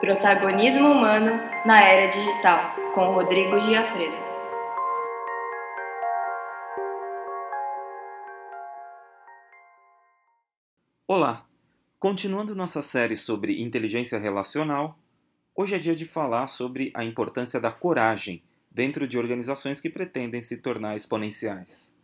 Protagonismo humano na era digital, com Rodrigo Giafredo. Olá! Continuando nossa série sobre inteligência relacional, hoje é dia de falar sobre a importância da coragem dentro de organizações que pretendem se tornar exponenciais.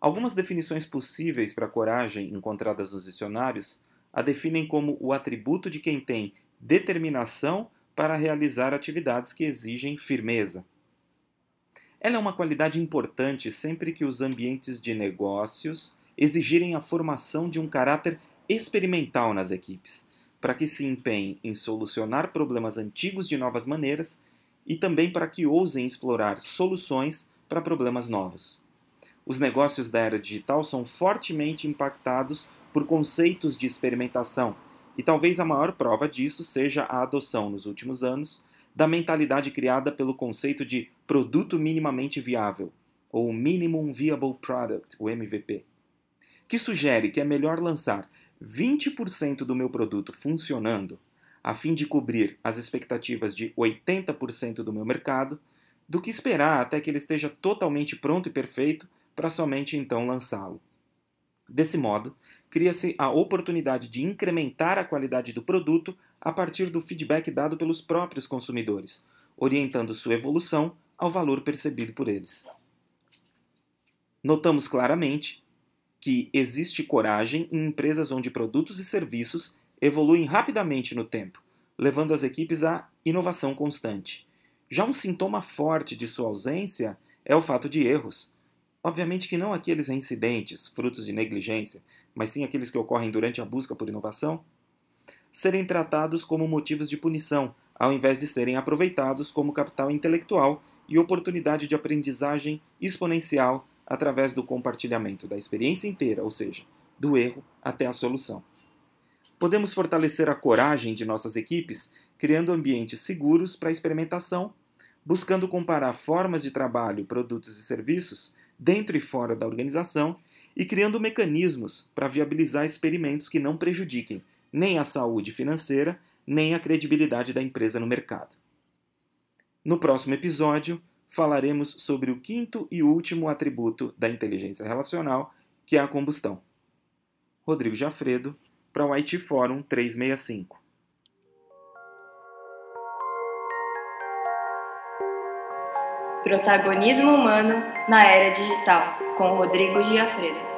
Algumas definições possíveis para coragem encontradas nos dicionários a definem como o atributo de quem tem determinação para realizar atividades que exigem firmeza. Ela é uma qualidade importante sempre que os ambientes de negócios exigirem a formação de um caráter experimental nas equipes, para que se empenhem em solucionar problemas antigos de novas maneiras e também para que ousem explorar soluções para problemas novos. Os negócios da era digital são fortemente impactados por conceitos de experimentação, e talvez a maior prova disso seja a adoção, nos últimos anos, da mentalidade criada pelo conceito de produto minimamente viável, ou Minimum Viable Product, o MVP, que sugere que é melhor lançar 20% do meu produto funcionando, a fim de cobrir as expectativas de 80% do meu mercado, do que esperar até que ele esteja totalmente pronto e perfeito para somente então lançá-lo. Desse modo, cria-se a oportunidade de incrementar a qualidade do produto a partir do feedback dado pelos próprios consumidores, orientando sua evolução ao valor percebido por eles. Notamos claramente que existe coragem em empresas onde produtos e serviços evoluem rapidamente no tempo, levando as equipes à inovação constante. Já um sintoma forte de sua ausência é o fato de erros, Obviamente que não aqueles incidentes, frutos de negligência, mas sim aqueles que ocorrem durante a busca por inovação, serem tratados como motivos de punição, ao invés de serem aproveitados como capital intelectual e oportunidade de aprendizagem exponencial através do compartilhamento da experiência inteira, ou seja, do erro até a solução. Podemos fortalecer a coragem de nossas equipes criando ambientes seguros para experimentação, buscando comparar formas de trabalho, produtos e serviços dentro e fora da organização e criando mecanismos para viabilizar experimentos que não prejudiquem nem a saúde financeira, nem a credibilidade da empresa no mercado. No próximo episódio, falaremos sobre o quinto e último atributo da inteligência relacional, que é a combustão. Rodrigo Jafredo, para o IT Forum 365. Protagonismo humano na era digital, com Rodrigo Giafredo.